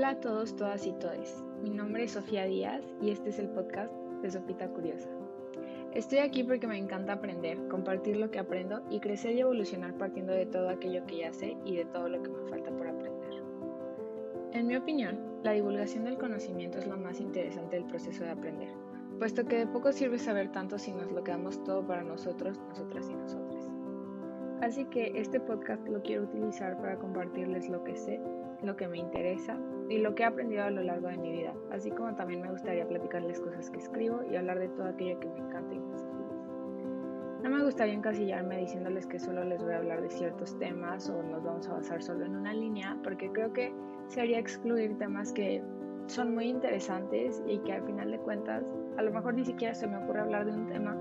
Hola a todos, todas y todes. Mi nombre es Sofía Díaz y este es el podcast de Sopita Curiosa. Estoy aquí porque me encanta aprender, compartir lo que aprendo y crecer y evolucionar partiendo de todo aquello que ya sé y de todo lo que me falta por aprender. En mi opinión, la divulgación del conocimiento es lo más interesante del proceso de aprender, puesto que de poco sirve saber tanto si nos lo quedamos todo para nosotros, nosotras y nosotros. Así que este podcast lo quiero utilizar para compartirles lo que sé, lo que me interesa y lo que he aprendido a lo largo de mi vida, así como también me gustaría platicarles cosas que escribo y hablar de todo aquello que me encanta y me hace feliz. No me gustaría encasillarme diciéndoles que solo les voy a hablar de ciertos temas o nos vamos a basar solo en una línea, porque creo que sería excluir temas que son muy interesantes y que al final de cuentas a lo mejor ni siquiera se me ocurre hablar de un tema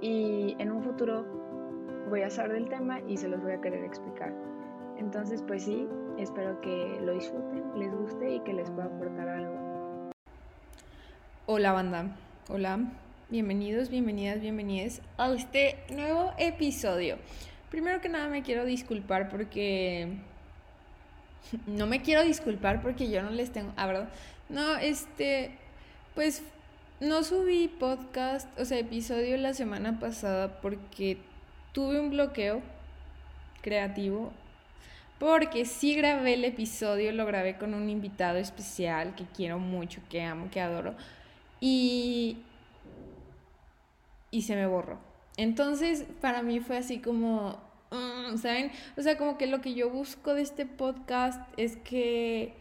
y en un futuro voy a saber del tema y se los voy a querer explicar. Entonces, pues sí, espero que lo disfruten, les guste y que les pueda aportar algo. Hola banda, hola, bienvenidos, bienvenidas, bienvenidas a este nuevo episodio. Primero que nada me quiero disculpar porque... No me quiero disculpar porque yo no les tengo... Ah, ¿verdad? No, este... Pues no subí podcast, o sea, episodio la semana pasada porque tuve un bloqueo creativo porque sí grabé el episodio, lo grabé con un invitado especial que quiero mucho, que amo, que adoro, y, y se me borró. Entonces, para mí fue así como, mm, ¿saben? O sea, como que lo que yo busco de este podcast es que,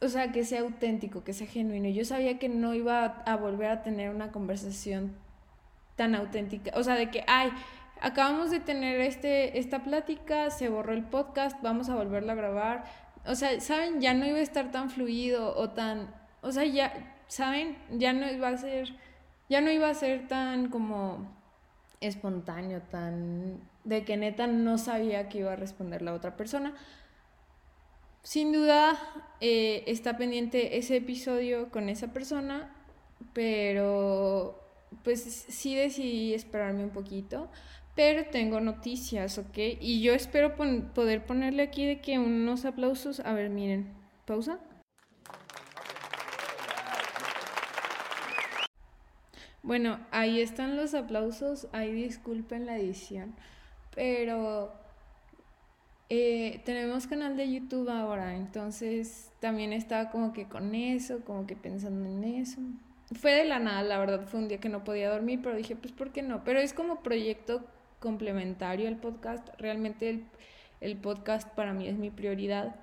o sea, que sea auténtico, que sea genuino. Yo sabía que no iba a volver a tener una conversación tan auténtica, o sea, de que, ay, acabamos de tener este, esta plática, se borró el podcast, vamos a volverlo a grabar. O sea, ¿saben? Ya no iba a estar tan fluido o tan, o sea, ya, ¿saben? Ya no iba a ser, ya no iba a ser tan como espontáneo, tan de que neta no sabía que iba a responder la otra persona. Sin duda eh, está pendiente ese episodio con esa persona, pero pues sí decidí esperarme un poquito, pero tengo noticias, ¿ok? Y yo espero poder ponerle aquí de que unos aplausos. A ver, miren, pausa. Bueno, ahí están los aplausos. Ahí disculpen la edición. Pero eh, tenemos canal de YouTube ahora. Entonces también estaba como que con eso, como que pensando en eso fue de la nada, la verdad, fue un día que no podía dormir, pero dije, pues, ¿por qué no? Pero es como proyecto complementario al podcast, realmente el, podcast para mí es mi prioridad.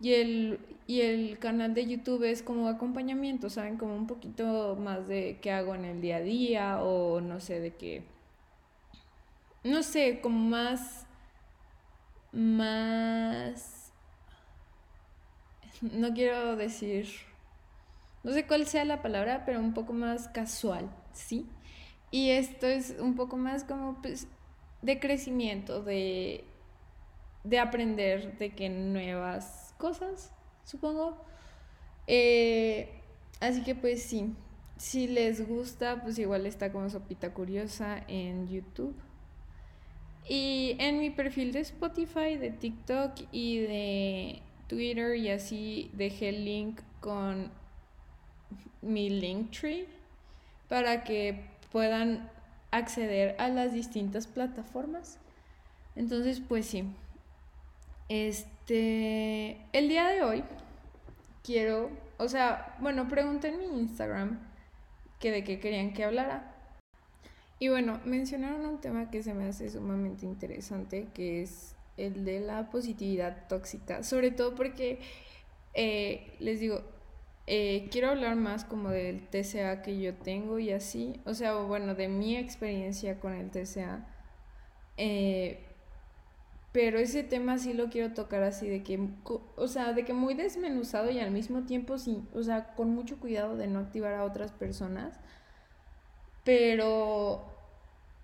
Y el, y el canal de YouTube es como acompañamiento, ¿saben? Como un poquito más de qué hago en el día a día o no sé, de qué... No sé, como más... Más... No quiero decir no sé cuál sea la palabra, pero un poco más casual, ¿sí? Y esto es un poco más como pues, de crecimiento, de, de aprender de que nuevas cosas, supongo. Eh, así que pues sí, si les gusta, pues igual está como Sopita Curiosa en YouTube. Y en mi perfil de Spotify, de TikTok y de Twitter y así dejé el link con mi Linktree para que puedan acceder a las distintas plataformas. Entonces, pues sí. Este, el día de hoy quiero, o sea, bueno, pregunté en mi Instagram que de qué querían que hablara. Y bueno, mencionaron un tema que se me hace sumamente interesante, que es el de la positividad tóxica, sobre todo porque, eh, les digo, eh, quiero hablar más como del TCA que yo tengo y así, o sea, bueno, de mi experiencia con el TCA. Eh, pero ese tema sí lo quiero tocar así de que, o sea, de que muy desmenuzado y al mismo tiempo sí, o sea, con mucho cuidado de no activar a otras personas. Pero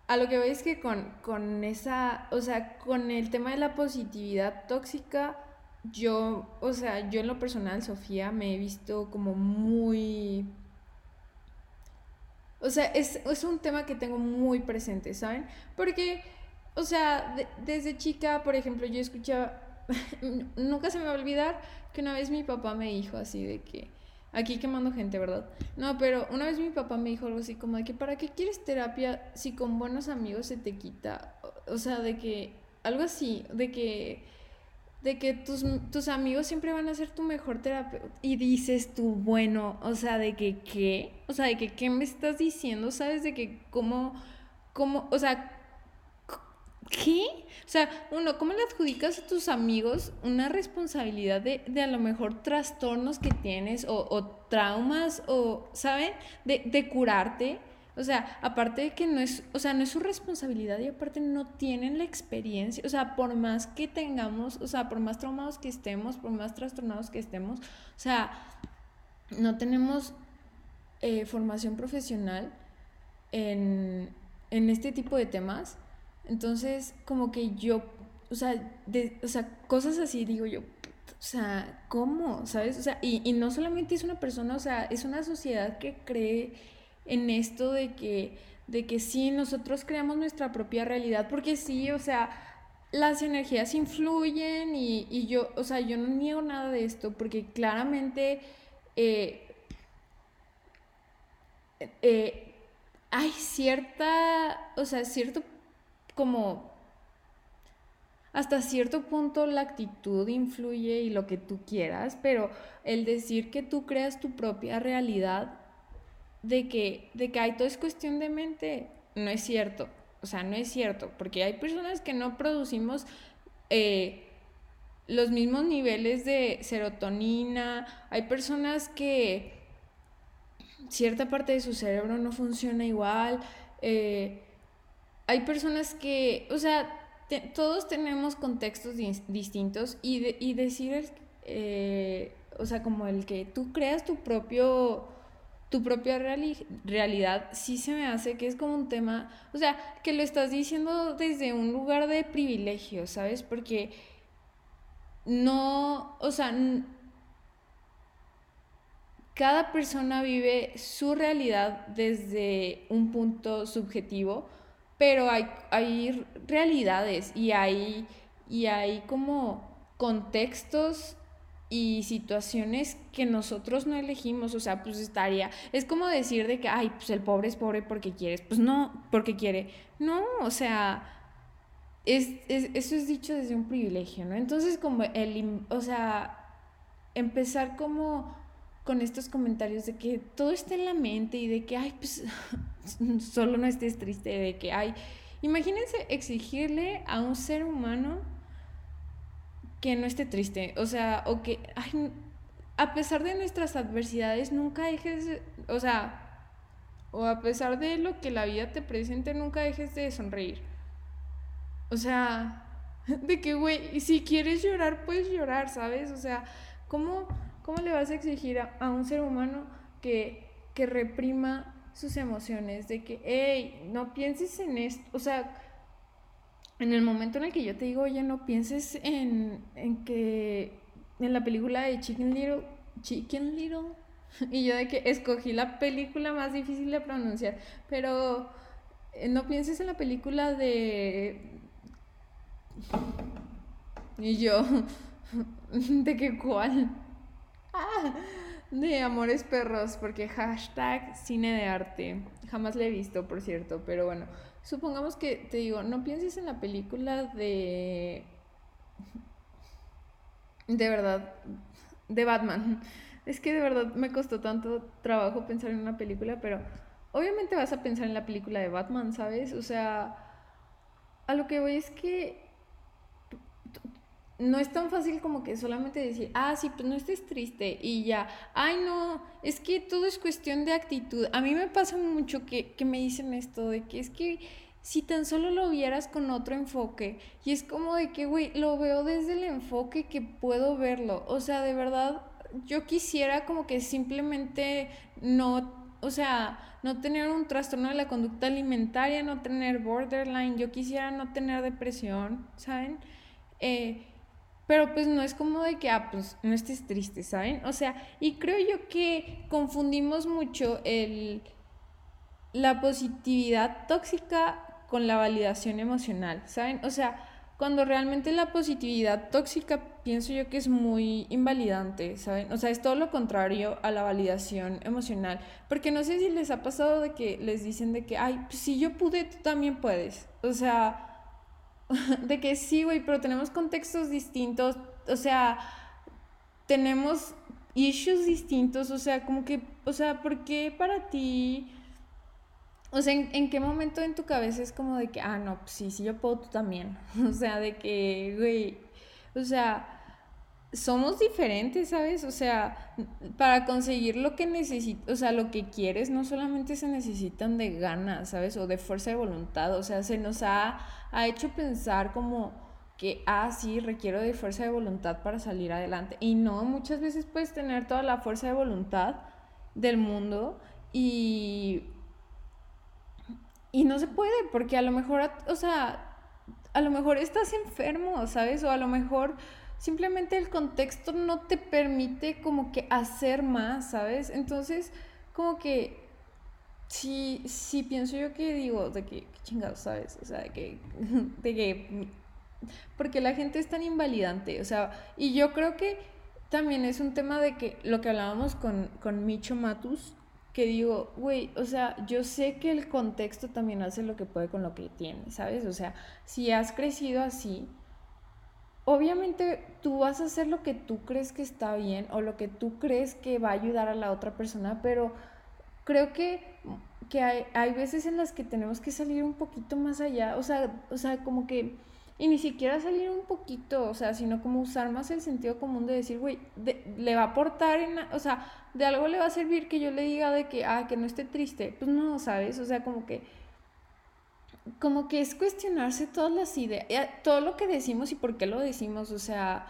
a lo que veis que con, con esa, o sea, con el tema de la positividad tóxica, yo, o sea, yo en lo personal, Sofía, me he visto como muy... O sea, es, un tema que tengo muy presente, ¿saben? Porque, o sea, desde chica, por ejemplo, yo escuchaba, nunca se me va a olvidar que una vez mi papá me dijo así de que, aquí quemando gente, ¿verdad? No, pero una vez mi papá me dijo algo así como de que, ¿para qué quieres terapia si con buenos amigos se te quita? O sea, de que, algo así, de que, de que tus, tus amigos siempre van a ser tu mejor terapia. Y dices tú, bueno, o sea, de que, ¿qué? O sea, de que, ¿qué me estás diciendo? ¿Sabes? De que, ¿cómo, cómo, o sea, ¿Qué? O sea, uno, ¿cómo le adjudicas a tus amigos una responsabilidad de, de a lo mejor trastornos que tienes o, o traumas o, ¿saben? De, de, curarte. O sea, aparte de que no es, o sea, no es su responsabilidad y aparte no tienen la experiencia. O sea, por más que tengamos, o sea, por más traumados que estemos, por más trastornados que estemos, o sea, no tenemos eh, formación profesional en, en este tipo de temas. Entonces, como que yo, o sea, de, o sea, cosas así digo yo, o sea, ¿cómo? ¿Sabes? O sea, y, y, no solamente es una persona, o sea, es una sociedad que cree en esto de que, de que sí, nosotros creamos nuestra propia realidad, porque sí, o sea, las energías influyen y, y yo, o sea, yo no niego nada de esto, porque claramente eh, eh, hay cierta, o sea, cierto como hasta cierto punto la actitud influye y lo que tú quieras, pero el decir que tú creas tu propia realidad de que, de que hay todo es cuestión de mente, no es cierto. O sea, no es cierto, porque hay personas que no producimos eh, los mismos niveles de serotonina, hay personas que cierta parte de su cerebro no funciona igual. Eh, hay personas que, o sea, todos tenemos contextos distintos y, y decir, eh, o sea, como el que tú creas tu propio tu propia realidad sí se me hace que es como un tema, o sea, que lo estás diciendo desde un lugar de privilegio, ¿sabes? Porque no, o sea, cada persona vive su realidad desde un punto subjetivo pero hay, hay realidades y hay, y hay como contextos y situaciones que nosotros no elegimos, o sea, pues estaría, es como decir de que, ay, pues el pobre es pobre porque quieres, pues no, porque quiere, no, o sea, es, eso es dicho desde un privilegio, ¿no? Entonces como el, o sea, empezar como con estos comentarios de que todo está en la mente y de que, ay, pues solo no estés triste, de que, ay, imagínense exigirle a un ser humano que no esté triste, o sea, o que, ay, a pesar de nuestras adversidades, nunca dejes, o sea, o a pesar de lo que la vida te presente, nunca dejes de sonreír. O sea, de que, güey, si quieres llorar, puedes llorar, ¿sabes? O sea, ¿cómo ¿Cómo le vas a exigir a, un ser humano que, que reprima sus emociones? De que, hey, no pienses en esto. O sea, en el momento en el que yo te digo, oye, no pienses en, en que en la película de Chicken Little, Chicken Little, y yo de que escogí la película más difícil de pronunciar, pero eh, no pienses en la película de... Y yo, ¿de qué cuál? de Amores Perros, porque hashtag cine de arte. Jamás la he visto, por cierto, pero bueno, supongamos que te digo, no pienses en la película de... De verdad, de Batman. Es que de verdad me costó tanto trabajo pensar en una película, pero obviamente vas a pensar en la película de Batman, ¿sabes? O sea, a lo que voy es que no es tan fácil como que solamente decir, ah, sí, pues no estés triste y ya, ay, no, es que todo es cuestión de actitud. A mí me pasa mucho que, que me dicen esto, de que es que si tan solo lo vieras con otro enfoque, y es como de que, güey, lo veo desde el enfoque que puedo verlo, o sea, de verdad, yo quisiera como que simplemente no, o sea, no tener un trastorno de la conducta alimentaria, no tener borderline, yo quisiera no tener depresión, ¿saben? Eh, pero pues no es como de que, ah, pues no estés triste, ¿saben? O sea, y creo yo que confundimos mucho el, la positividad tóxica con la validación emocional, ¿saben? O sea, cuando realmente la positividad tóxica pienso yo que es muy invalidante, ¿saben? O sea, es todo lo contrario a la validación emocional, porque no sé si les ha pasado de que les dicen de que, ay, pues si yo pude, tú también puedes. O sea, de que sí, güey, pero tenemos contextos distintos, o sea, tenemos issues distintos, o sea, como que, o sea, ¿por qué para ti o sea, ¿en, qué momento en tu cabeza es como de que, ah, no, pues sí, sí, yo puedo, tú también? O sea, de que, güey, o sea, somos diferentes, ¿sabes? O sea, para conseguir lo que necesitas, o sea, lo que quieres, no solamente se necesitan de ganas, ¿sabes? O de fuerza de voluntad, o sea, se nos ha, ha hecho pensar como que, ah, sí, requiero de fuerza de voluntad para salir adelante. Y no, muchas veces puedes tener toda la fuerza de voluntad del mundo y y no se puede, porque a lo mejor, o sea, a lo mejor estás enfermo, ¿sabes? O a lo mejor simplemente el contexto no te permite como que hacer más, ¿sabes? Entonces, como que sí, sí pienso yo que digo, de que, qué chingados, ¿sabes? O sea, de que, de que, porque la gente es tan invalidante, o sea, y yo creo que también es un tema de que lo que hablábamos con, con Micho Matus, que digo, güey, o sea, yo sé que el contexto también hace lo que puede con lo que tiene, ¿sabes? O sea, si has crecido así, obviamente tú vas a hacer lo que tú crees que está bien o lo que tú crees que va a ayudar a la otra persona, pero creo que, que hay, hay veces en las que tenemos que salir un poquito más allá, o sea, o sea, como que y ni siquiera salir un poquito, o sea, sino como usar más el sentido común de decir, güey, le va a aportar, en, o sea, de algo le va a servir que yo le diga de que, ah, que no esté triste. Pues no, ¿sabes? O sea, como que, como que es cuestionarse todas las ideas, eh, todo lo que decimos y por qué lo decimos, o sea,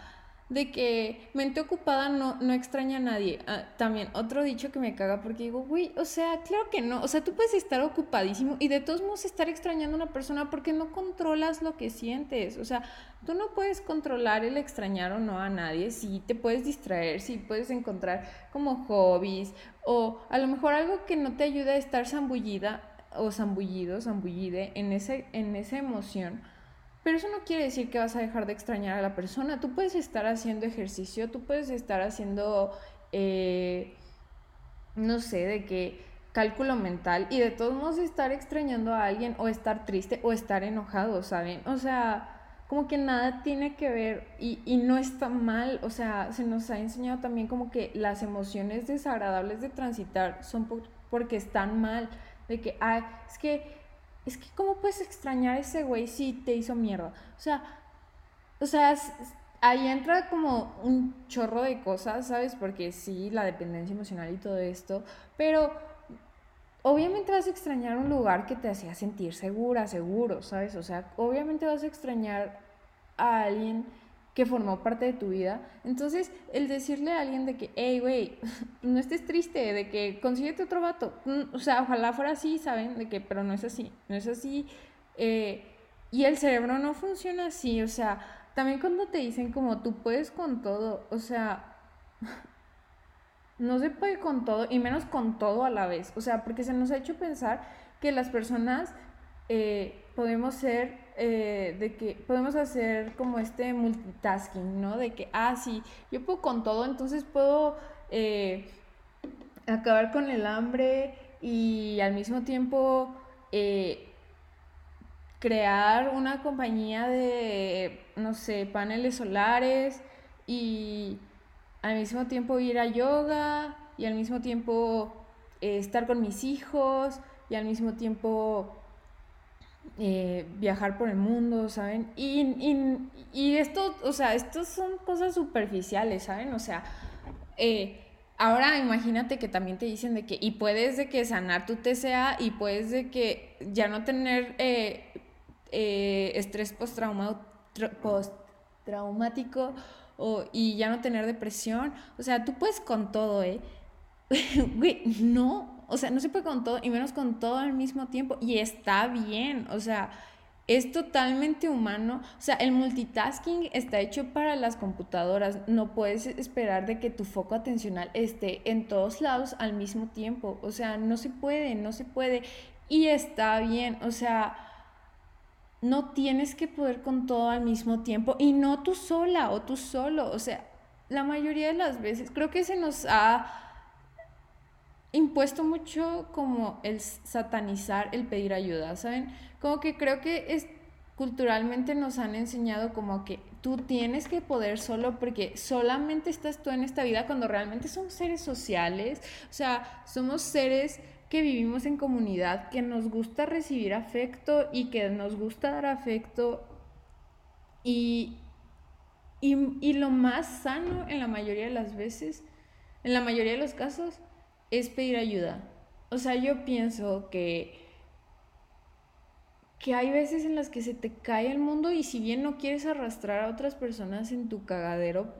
de que mente ocupada no, no extraña a nadie. Ah, también otro dicho que me caga porque digo, güey, o sea, claro que no. O sea, tú puedes estar ocupadísimo y de todos modos estar extrañando a una persona porque no controlas lo que sientes. O sea, tú no puedes controlar el extrañar o no a nadie. Sí, te puedes distraer, sí puedes encontrar como hobbies o a lo mejor algo que no te ayude a estar zambullida o zambullido, zambullide en, ese, en esa emoción pero eso no quiere decir que vas a dejar de extrañar a la persona. Tú puedes estar haciendo ejercicio, tú puedes estar haciendo, eh, no sé, de qué cálculo mental y de todos modos estar extrañando a alguien o estar triste o estar enojado, ¿saben? O sea, como que nada tiene que ver y, y no está mal, o sea, se nos ha enseñado también como que las emociones desagradables de transitar son porque están mal, de que, ay, es que es que ¿cómo puedes extrañar a ese güey si te hizo mierda? O sea, o sea, ahí entra como un chorro de cosas, ¿sabes? Porque sí, la dependencia emocional y todo esto, pero obviamente vas a extrañar un lugar que te hacía sentir segura, seguro, ¿sabes? O sea, obviamente vas a extrañar a alguien que formó parte de tu vida. Entonces, el decirle a alguien de que, hey, güey, no estés triste, de que consíguete otro vato. Mm, o sea, ojalá fuera así, ¿saben? De que, pero no es así, no es así. Eh, y el cerebro no funciona así, o sea, también cuando te dicen como tú puedes con todo, o sea, no se puede con todo, y menos con todo a la vez. O sea, porque se nos ha hecho pensar que las personas eh, podemos ser eh, de que podemos hacer como este multitasking, ¿no? De que, ah, sí, yo puedo con todo, entonces puedo eh, acabar con el hambre y al mismo tiempo eh, crear una compañía de, no sé, paneles solares y al mismo tiempo ir a yoga y al mismo tiempo estar con mis hijos y al mismo tiempo eh, viajar por el mundo, ¿saben? Y, esto, o sea, estos son cosas superficiales, ¿saben? O sea, eh, ahora imagínate que también te dicen de que, y puedes de que sanar tu TCA y puedes de que ya no tener eh, estrés postraumático y ya no tener depresión. O sea, tú puedes con todo, ¿eh? Güey, no, o sea, no se puede con todo y menos con todo al mismo tiempo. Y está bien, o sea, es totalmente humano. O sea, el multitasking está hecho para las computadoras. No puedes esperar de que tu foco atencional esté en todos lados al mismo tiempo. O sea, no se puede, no se puede. Y está bien, o sea, no tienes que poder con todo al mismo tiempo y no tú sola o tú solo. O sea, la mayoría de las veces creo que se nos ha impuesto mucho como el satanizar el pedir ayuda, ¿saben? Como que creo que es culturalmente nos han enseñado como que tú tienes que poder solo porque solamente estás tú en esta vida cuando realmente somos seres sociales, o sea, somos seres que vivimos en comunidad, que nos gusta recibir afecto y que nos gusta dar afecto y, y, y lo más sano en la mayoría de las veces, en la mayoría de los casos, es pedir ayuda. O sea, yo pienso que que hay veces en las que se te cae el mundo y si bien no quieres arrastrar a otras personas en tu cagadero,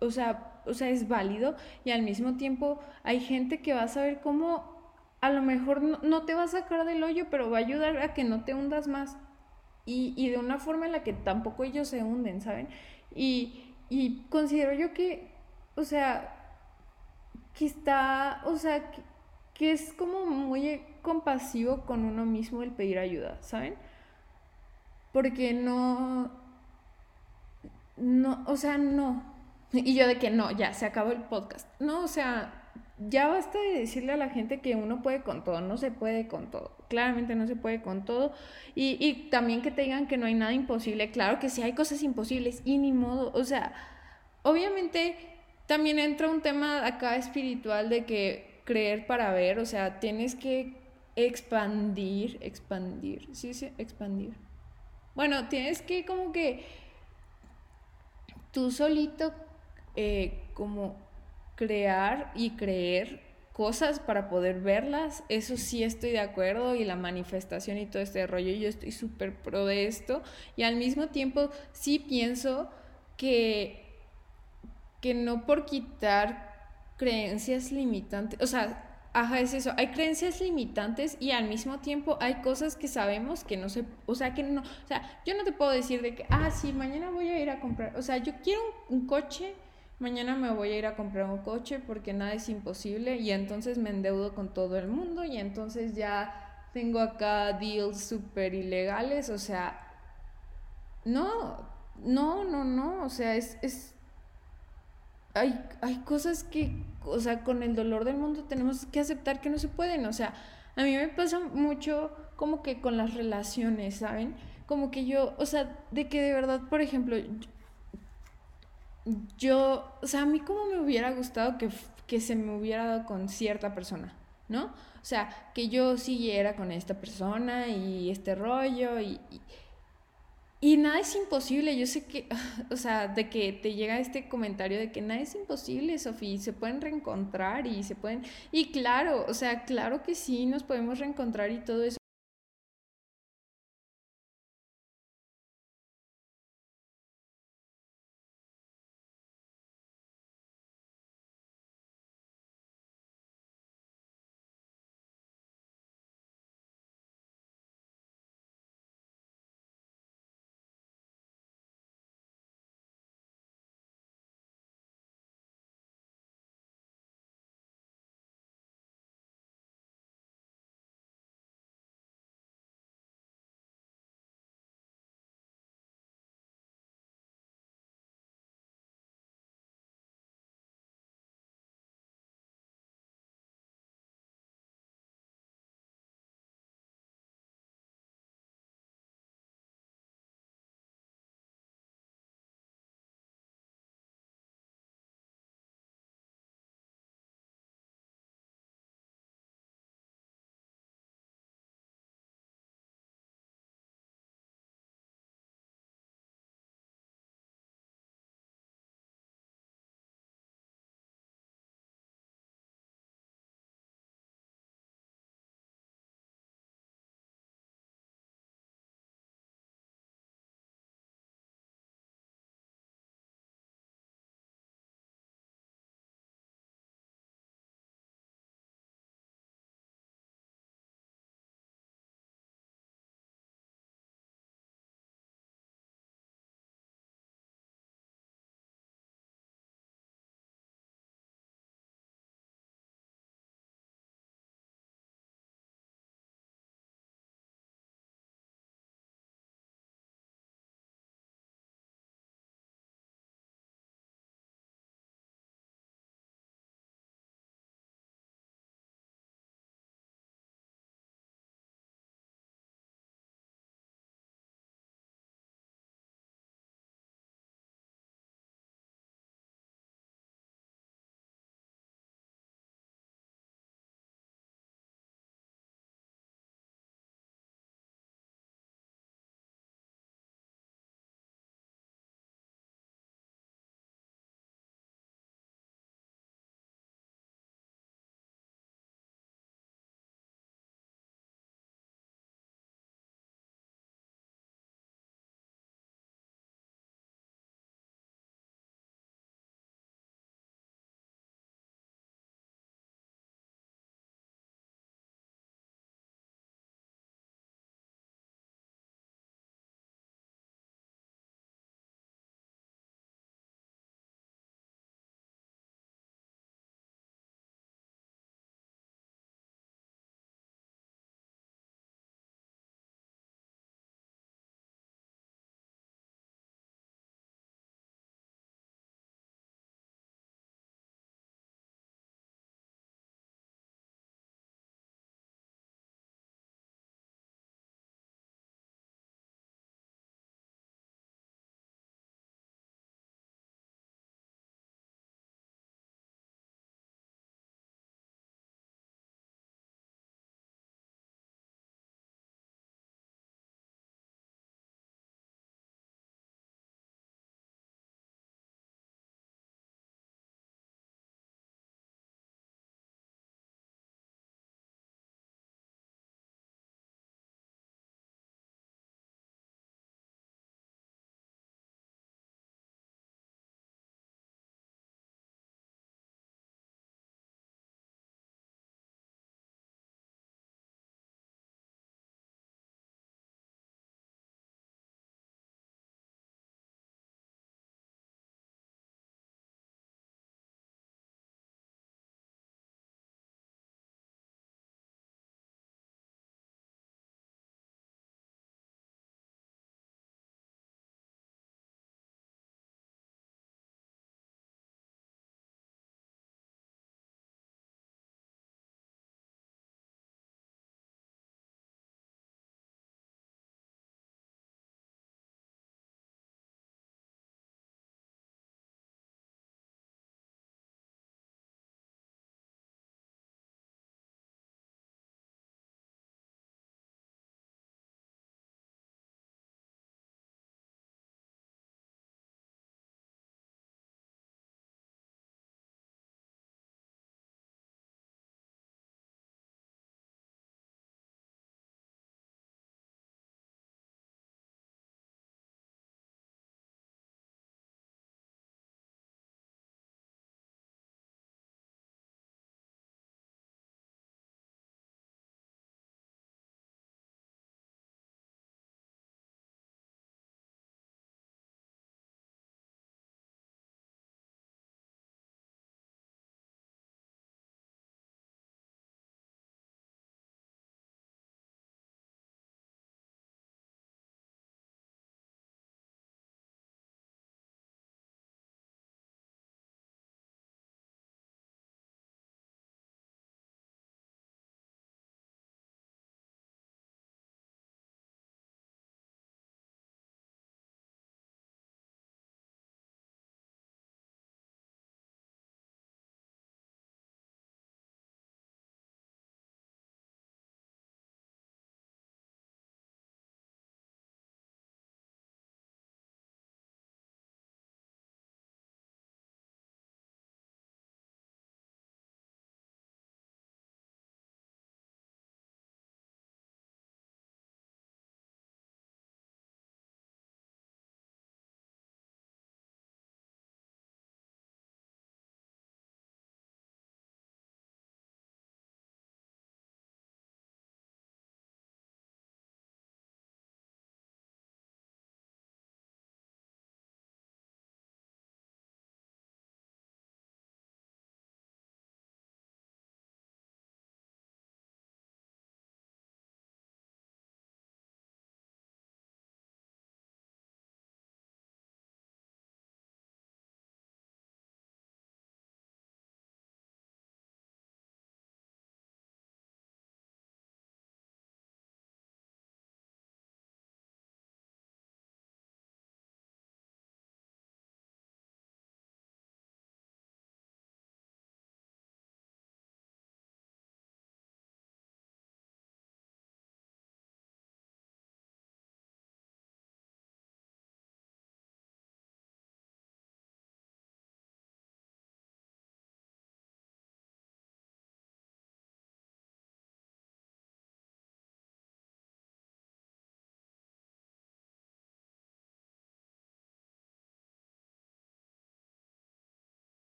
o sea, o sea, es válido y al mismo tiempo hay gente que va a saber cómo a lo mejor no, te va a sacar del hoyo, pero va a ayudar a que no te hundas más y, y de una forma en la que tampoco ellos se hunden, ¿saben? Y, y considero yo que, o sea, que está, o sea, que, es como muy compasivo con uno mismo el pedir ayuda, ¿saben? Porque no, no, o sea, no. Y yo de que no, ya, se acabó el podcast. No, o sea, ya basta de decirle a la gente que uno puede con todo, no se puede con todo. Claramente no se puede con todo. Y, y también que te digan que no hay nada imposible. Claro que sí hay cosas imposibles y ni modo. O sea, obviamente también entra un tema acá espiritual de que creer para ver, o sea, tienes que expandir, expandir, sí, sí, expandir. Bueno, tienes que como que tú solito eh, como crear y creer cosas para poder verlas, eso sí estoy de acuerdo y la manifestación y todo este rollo, yo estoy súper pro de esto y al mismo tiempo sí pienso que, que no por quitar creencias limitantes, o sea, ajá, es eso, hay creencias limitantes y al mismo tiempo hay cosas que sabemos que no se, o sea, que no, o sea, yo no te puedo decir de que, ah, sí, mañana voy a ir a comprar, o sea, yo quiero un, coche, mañana me voy a ir a comprar un coche porque nada es imposible y entonces me endeudo con todo el mundo y entonces ya tengo acá deals súper ilegales, o sea, no, no, no, no, o sea, es, es hay, hay cosas que o sea, con el dolor del mundo tenemos que aceptar que no se pueden, o sea, a mí me pasa mucho como que con las relaciones, ¿saben? Como que yo, o sea, de que de verdad, por ejemplo, yo, o sea, a mí como me hubiera gustado que, que se me hubiera dado con cierta persona, ¿no? O sea, que yo siguiera con esta persona y este rollo y y nada es imposible, yo sé que, o sea, de que te llega este comentario de que nada es imposible, Sofía, se pueden reencontrar y se pueden, y claro, o sea, claro que sí, nos podemos reencontrar y todo eso.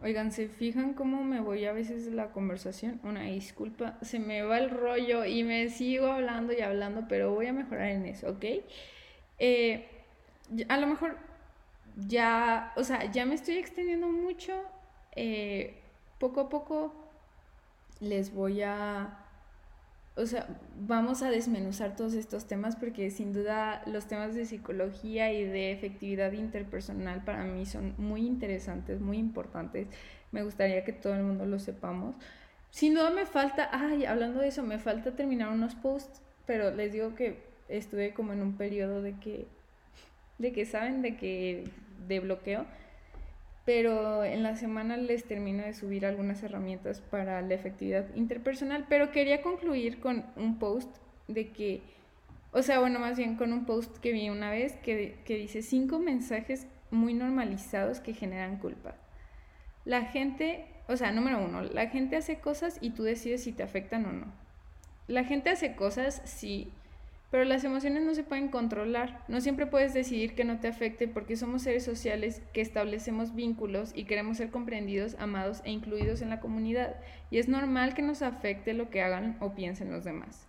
Oigan, ¿se fijan cómo me voy a veces de la conversación? Una disculpa, se me va el rollo y me sigo hablando y hablando, pero voy a mejorar en eso, ¿ok? Eh, a lo mejor ya, o sea, ya me estoy extendiendo mucho. Eh, poco a poco les voy a o sea, vamos a desmenuzar todos estos temas porque sin duda los temas de psicología y de efectividad interpersonal para mí son muy interesantes, muy importantes. Me gustaría que todo el mundo lo sepamos. Sin duda me falta, ay, hablando de eso, me falta terminar unos posts, pero les digo que estuve como en un periodo de que, de que saben, de que, de bloqueo pero en la semana les termino de subir algunas herramientas para la efectividad interpersonal, pero quería concluir con un post de que, o sea, bueno, más bien con un post que vi una vez que, que dice cinco mensajes muy normalizados que generan culpa. La gente, o sea, número uno, la gente hace cosas y tú decides si te afectan o no. La gente hace cosas si pero las emociones no se pueden controlar. No siempre puedes decidir que no te afecte porque somos seres sociales que establecemos vínculos y queremos ser comprendidos, amados e incluidos en la comunidad. Y es normal que nos afecte lo que hagan o piensen los demás.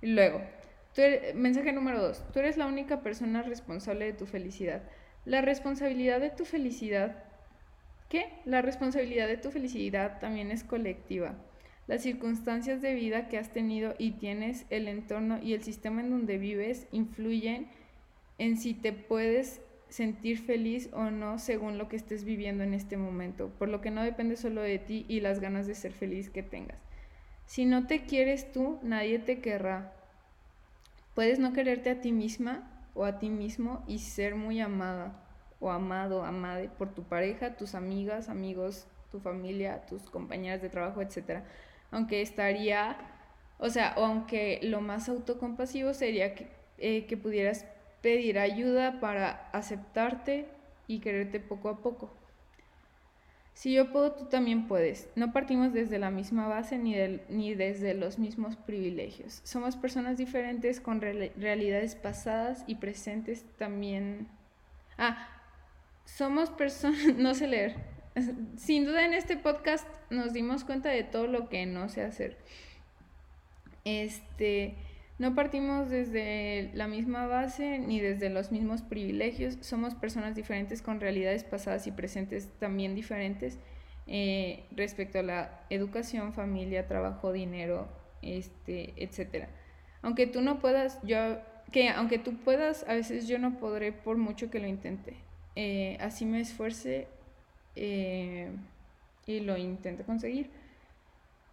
luego, mensaje número dos. Tú eres la única persona responsable de tu felicidad. La responsabilidad de tu felicidad... ¿Qué? La responsabilidad de tu felicidad también es colectiva. Las circunstancias de vida que has tenido y tienes, el entorno y el sistema en donde vives influyen en si te puedes sentir feliz o no según lo que estés viviendo en este momento, por lo que no depende solo de ti y las ganas de ser feliz que tengas. Si no te quieres tú, nadie te querrá. Puedes no quererte a ti misma o a ti mismo y ser muy amada o amado, amade por tu pareja, tus amigas, amigos, tu familia, tus compañeras de trabajo, etc aunque estaría, o sea, o aunque lo más autocompasivo sería que, eh, que pudieras pedir ayuda para aceptarte y quererte poco a poco. Si yo puedo, tú también puedes. No partimos desde la misma base ni, ni desde los mismos privilegios. Somos personas diferentes con realidades pasadas y presentes también. Ah, somos personas, no sé leer. Sin duda en este podcast nos dimos cuenta de todo lo que no sé hacer. Este, no partimos desde la misma base ni desde los mismos privilegios. Somos personas diferentes con realidades pasadas y presentes también diferentes eh, respecto a la educación, familia, trabajo, dinero, este, etcétera. Aunque tú no puedas, yo que aunque tú puedas, a veces yo no podré por mucho que lo intente. Eh, así me esfuerce. Eh, y lo intenta conseguir.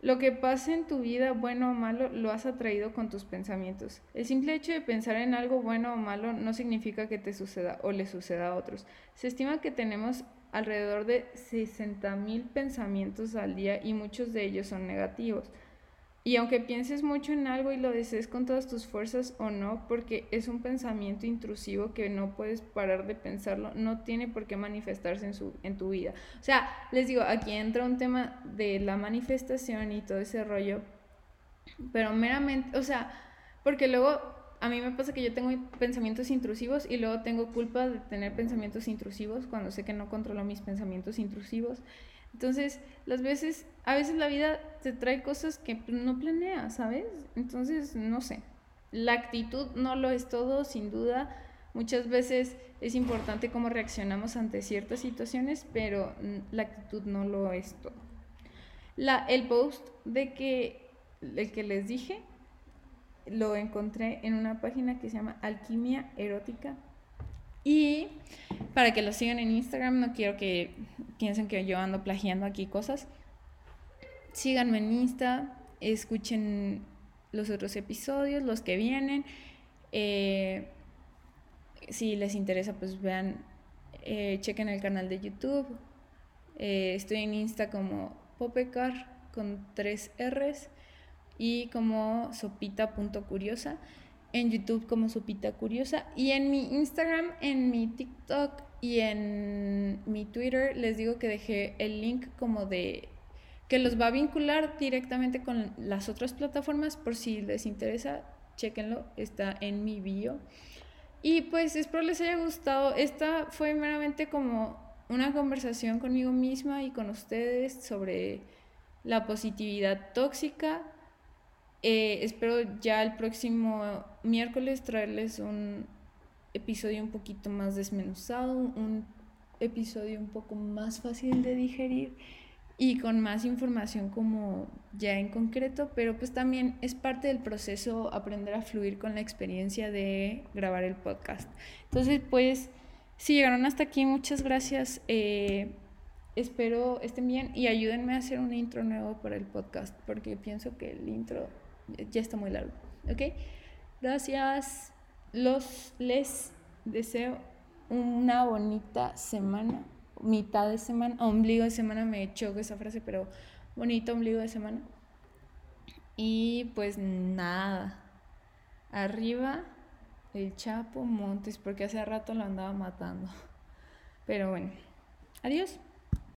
Lo que pase en tu vida, bueno o malo, lo has atraído con tus pensamientos. El simple hecho de pensar en algo bueno o malo no significa que te suceda o le suceda a otros. Se estima que tenemos alrededor de 60.000 pensamientos al día y muchos de ellos son negativos. Y aunque pienses mucho en algo y lo desees con todas tus fuerzas o no, porque es un pensamiento intrusivo que no puedes parar de pensarlo, no tiene por qué manifestarse en, su, en tu vida. O sea, les digo, aquí entra un tema de la manifestación y todo ese rollo, pero meramente, o sea, porque luego a mí me pasa que yo tengo pensamientos intrusivos y luego tengo culpa de tener pensamientos intrusivos cuando sé que no controlo mis pensamientos intrusivos. Entonces, las veces, a veces la vida te trae cosas que no planeas, ¿sabes? Entonces, no sé. La actitud no lo es todo, sin duda. Muchas veces es importante cómo reaccionamos ante ciertas situaciones, pero la actitud no lo es todo. La, el post de que, el que les dije, lo encontré en una página que se llama Alquimia Erótica y para que lo sigan en Instagram, no quiero que piensen que yo ando plagiando aquí cosas. Síganme en Insta, escuchen los otros episodios, los que vienen. Eh, si les interesa, pues vean, eh, chequen el canal de YouTube. Eh, estoy en Insta como Popecar con tres R's y como sopita.curiosa en YouTube como Sopita Curiosa y en mi Instagram, en mi TikTok y en mi Twitter les digo que dejé el link como de que los va a vincular directamente con las otras plataformas por si les interesa, chequenlo, está en mi bio. Y pues espero les haya gustado. Esta fue meramente como una conversación conmigo misma y con ustedes sobre la positividad tóxica. Eh, espero ya el próximo miércoles traerles un episodio un poquito más desmenuzado, un episodio un poco más fácil de digerir y con más información como ya en concreto, pero pues también es parte del proceso aprender a fluir con la experiencia de grabar el podcast. Entonces, pues, si llegaron hasta aquí, muchas gracias. Eh, espero estén bien y ayúdenme a hacer un intro nuevo para el podcast, porque pienso que el intro ya está muy largo. ¿Ok? Gracias. Los les deseo una bonita semana mitad de semana, ombligo de semana, me choco esa frase, pero bonito ombligo de semana. Y pues nada, arriba el Chapo Montes, porque hace rato lo andaba matando. Pero bueno, adiós.